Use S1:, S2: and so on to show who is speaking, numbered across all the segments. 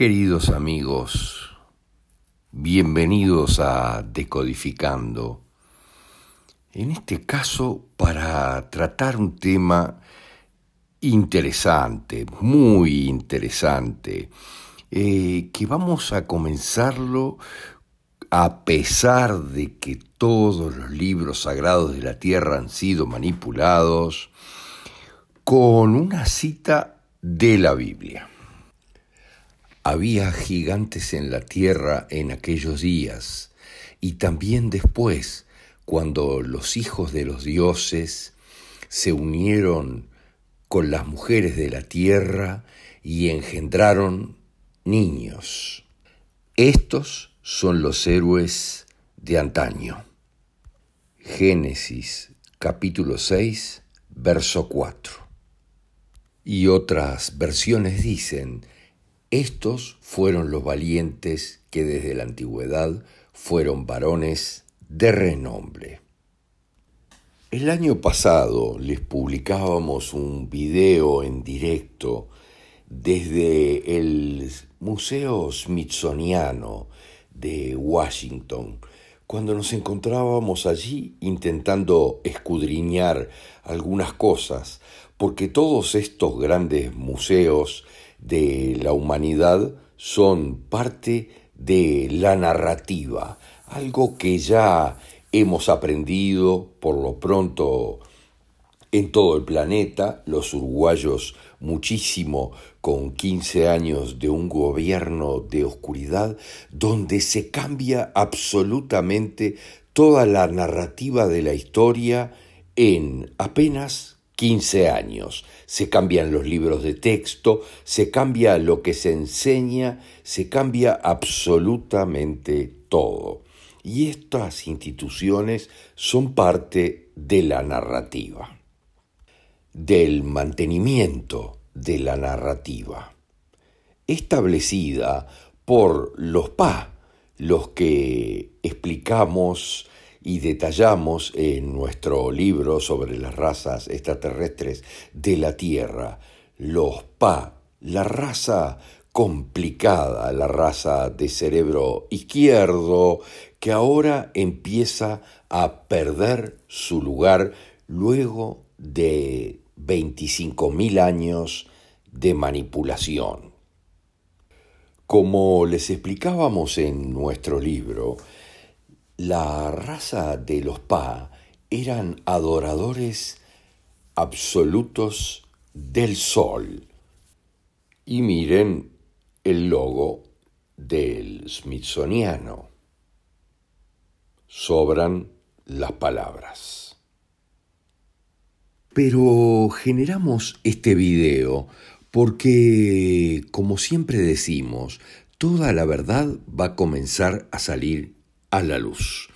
S1: Queridos amigos, bienvenidos a Decodificando. En este caso, para tratar un tema interesante, muy interesante, eh, que vamos a comenzarlo a pesar de que todos los libros sagrados de la tierra han sido manipulados, con una cita de la Biblia. Había gigantes en la tierra en aquellos días, y también después, cuando los hijos de los dioses se unieron con las mujeres de la tierra y engendraron niños. Estos son los héroes de antaño. Génesis capítulo 6, verso 4. Y otras versiones dicen, estos fueron los valientes que desde la antigüedad fueron varones de renombre. El año pasado les publicábamos un video en directo desde el Museo Smithsoniano de Washington, cuando nos encontrábamos allí intentando escudriñar algunas cosas, porque todos estos grandes museos de la humanidad son parte de la narrativa, algo que ya hemos aprendido por lo pronto en todo el planeta, los uruguayos muchísimo con 15 años de un gobierno de oscuridad donde se cambia absolutamente toda la narrativa de la historia en apenas 15 años. Se cambian los libros de texto, se cambia lo que se enseña, se cambia absolutamente todo. Y estas instituciones son parte de la narrativa, del mantenimiento de la narrativa, establecida por los PA, los que explicamos y detallamos en nuestro libro sobre las razas extraterrestres de la Tierra, los PA, la raza complicada, la raza de cerebro izquierdo, que ahora empieza a perder su lugar luego de 25.000 años de manipulación. Como les explicábamos en nuestro libro, la raza de los Pa eran adoradores absolutos del sol. Y miren el logo del Smithsoniano. Sobran las palabras. Pero generamos este video porque, como siempre decimos, toda la verdad va a comenzar a salir a la luz.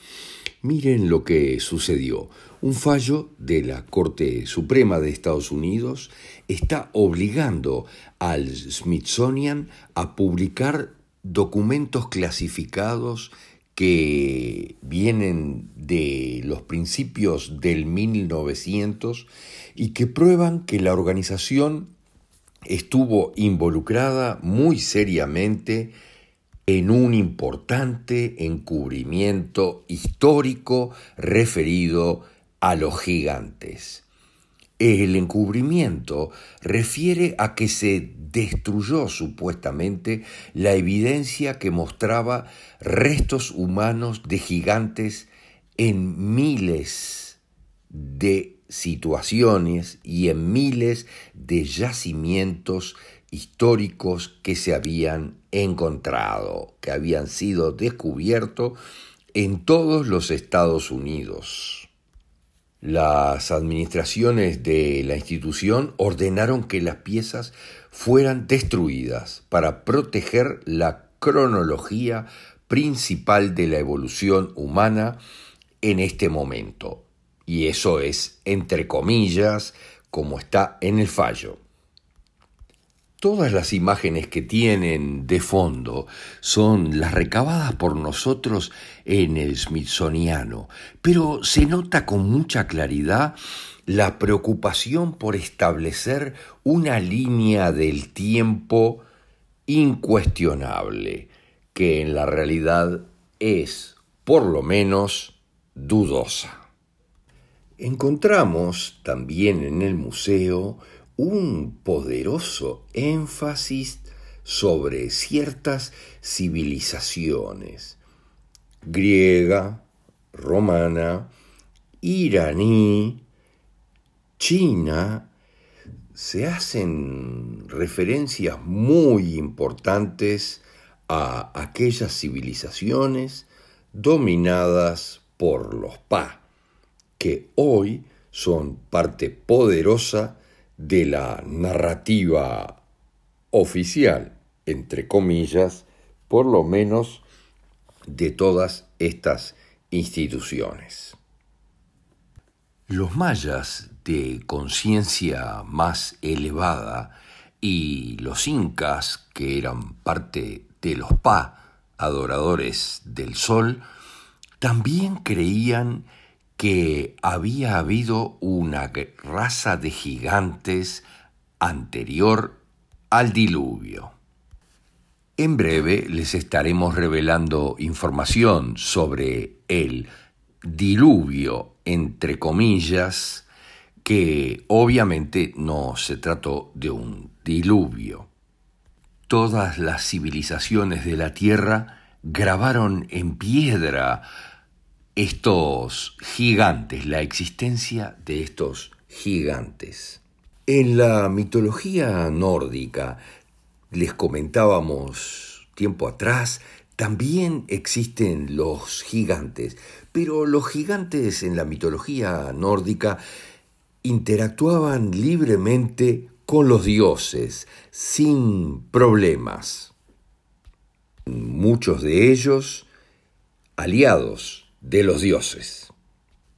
S1: Miren lo que sucedió. Un fallo de la Corte Suprema de Estados Unidos está obligando al Smithsonian a publicar documentos clasificados que vienen de los principios del 1900 y que prueban que la organización estuvo involucrada muy seriamente en un importante encubrimiento histórico referido a los gigantes. El encubrimiento refiere a que se destruyó supuestamente la evidencia que mostraba restos humanos de gigantes en miles de situaciones y en miles de yacimientos históricos que se habían encontrado, que habían sido descubiertos en todos los Estados Unidos. Las administraciones de la institución ordenaron que las piezas fueran destruidas para proteger la cronología principal de la evolución humana en este momento. Y eso es, entre comillas, como está en el fallo. Todas las imágenes que tienen de fondo son las recabadas por nosotros en el Smithsoniano, pero se nota con mucha claridad la preocupación por establecer una línea del tiempo incuestionable, que en la realidad es, por lo menos, dudosa. Encontramos también en el museo un poderoso énfasis sobre ciertas civilizaciones, griega, romana, iraní, china, se hacen referencias muy importantes a aquellas civilizaciones dominadas por los Pa, que hoy son parte poderosa de la narrativa oficial, entre comillas, por lo menos de todas estas instituciones. Los mayas de conciencia más elevada y los incas, que eran parte de los pa, adoradores del sol, también creían que había habido una raza de gigantes anterior al diluvio. En breve les estaremos revelando información sobre el diluvio, entre comillas, que obviamente no se trató de un diluvio. Todas las civilizaciones de la Tierra grabaron en piedra estos gigantes, la existencia de estos gigantes. En la mitología nórdica, les comentábamos tiempo atrás, también existen los gigantes, pero los gigantes en la mitología nórdica interactuaban libremente con los dioses, sin problemas. Muchos de ellos aliados de los dioses.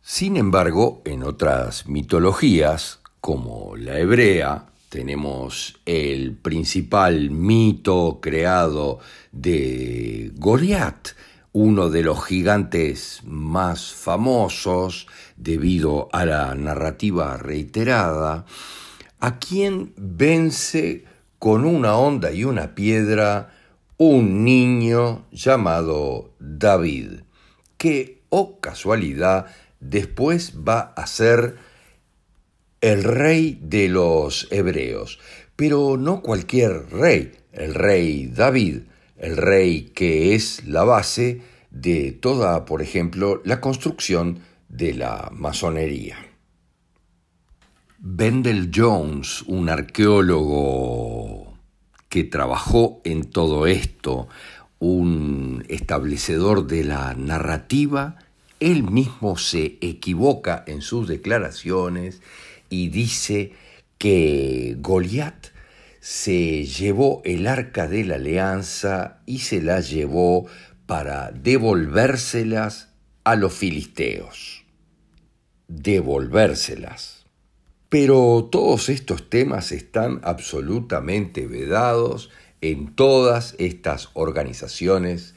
S1: Sin embargo, en otras mitologías, como la hebrea, tenemos el principal mito creado de Goliat, uno de los gigantes más famosos debido a la narrativa reiterada, a quien vence con una onda y una piedra un niño llamado David, que, oh casualidad, después va a ser el rey de los hebreos, pero no cualquier rey, el rey David, el rey que es la base de toda, por ejemplo, la construcción de la masonería. Bendel Jones, un arqueólogo que trabajó en todo esto, un establecedor de la narrativa, él mismo se equivoca en sus declaraciones y dice que Goliat se llevó el arca de la alianza y se la llevó para devolvérselas a los filisteos. Devolvérselas. Pero todos estos temas están absolutamente vedados en todas estas organizaciones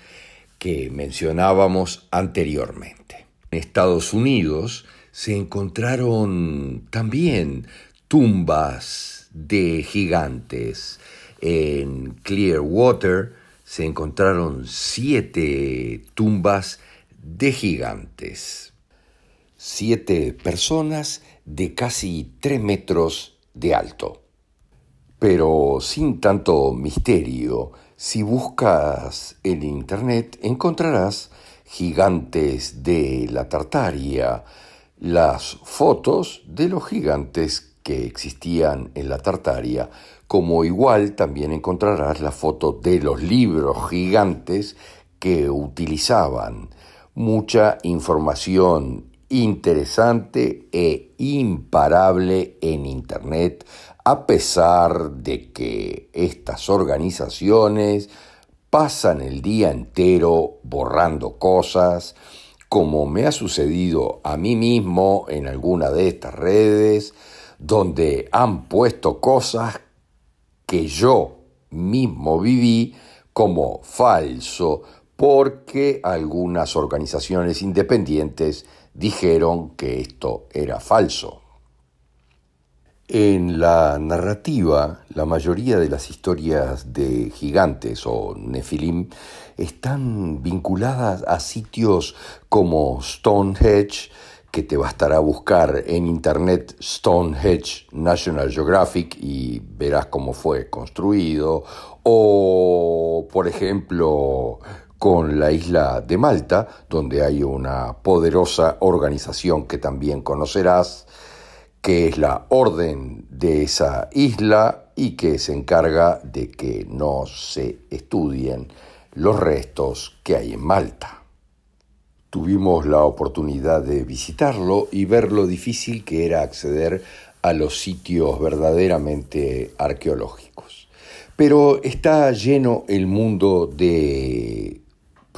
S1: que mencionábamos anteriormente. En Estados Unidos se encontraron también tumbas de gigantes. En Clearwater se encontraron siete tumbas de gigantes. Siete personas de casi tres metros de alto. Pero sin tanto misterio, si buscas en Internet encontrarás gigantes de la Tartaria, las fotos de los gigantes que existían en la Tartaria, como igual también encontrarás la foto de los libros gigantes que utilizaban. Mucha información interesante e imparable en Internet, a pesar de que estas organizaciones pasan el día entero borrando cosas, como me ha sucedido a mí mismo en alguna de estas redes, donde han puesto cosas que yo mismo viví como falso porque algunas organizaciones independientes dijeron que esto era falso. En la narrativa, la mayoría de las historias de gigantes o nefilim están vinculadas a sitios como Stonehenge, que te bastará buscar en internet Stonehenge National Geographic y verás cómo fue construido, o por ejemplo con la isla de Malta, donde hay una poderosa organización que también conocerás, que es la orden de esa isla y que se encarga de que no se estudien los restos que hay en Malta. Tuvimos la oportunidad de visitarlo y ver lo difícil que era acceder a los sitios verdaderamente arqueológicos. Pero está lleno el mundo de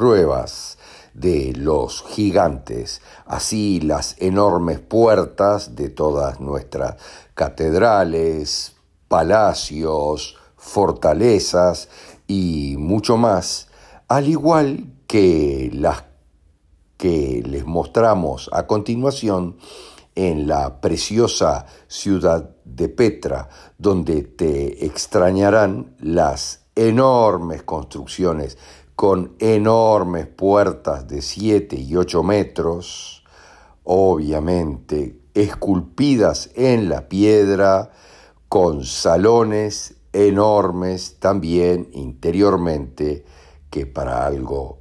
S1: pruebas, de los gigantes, así las enormes puertas de todas nuestras catedrales, palacios, fortalezas y mucho más, al igual que las que les mostramos a continuación en la preciosa ciudad de Petra, donde te extrañarán las enormes construcciones con enormes puertas de 7 y 8 metros, obviamente esculpidas en la piedra, con salones enormes también interiormente que para algo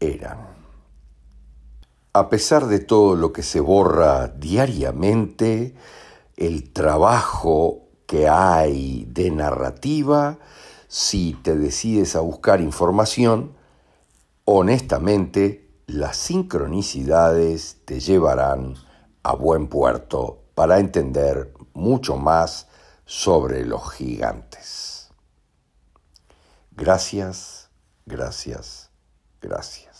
S1: eran. A pesar de todo lo que se borra diariamente, el trabajo que hay de narrativa, si te decides a buscar información, honestamente las sincronicidades te llevarán a buen puerto para entender mucho más sobre los gigantes. Gracias, gracias, gracias.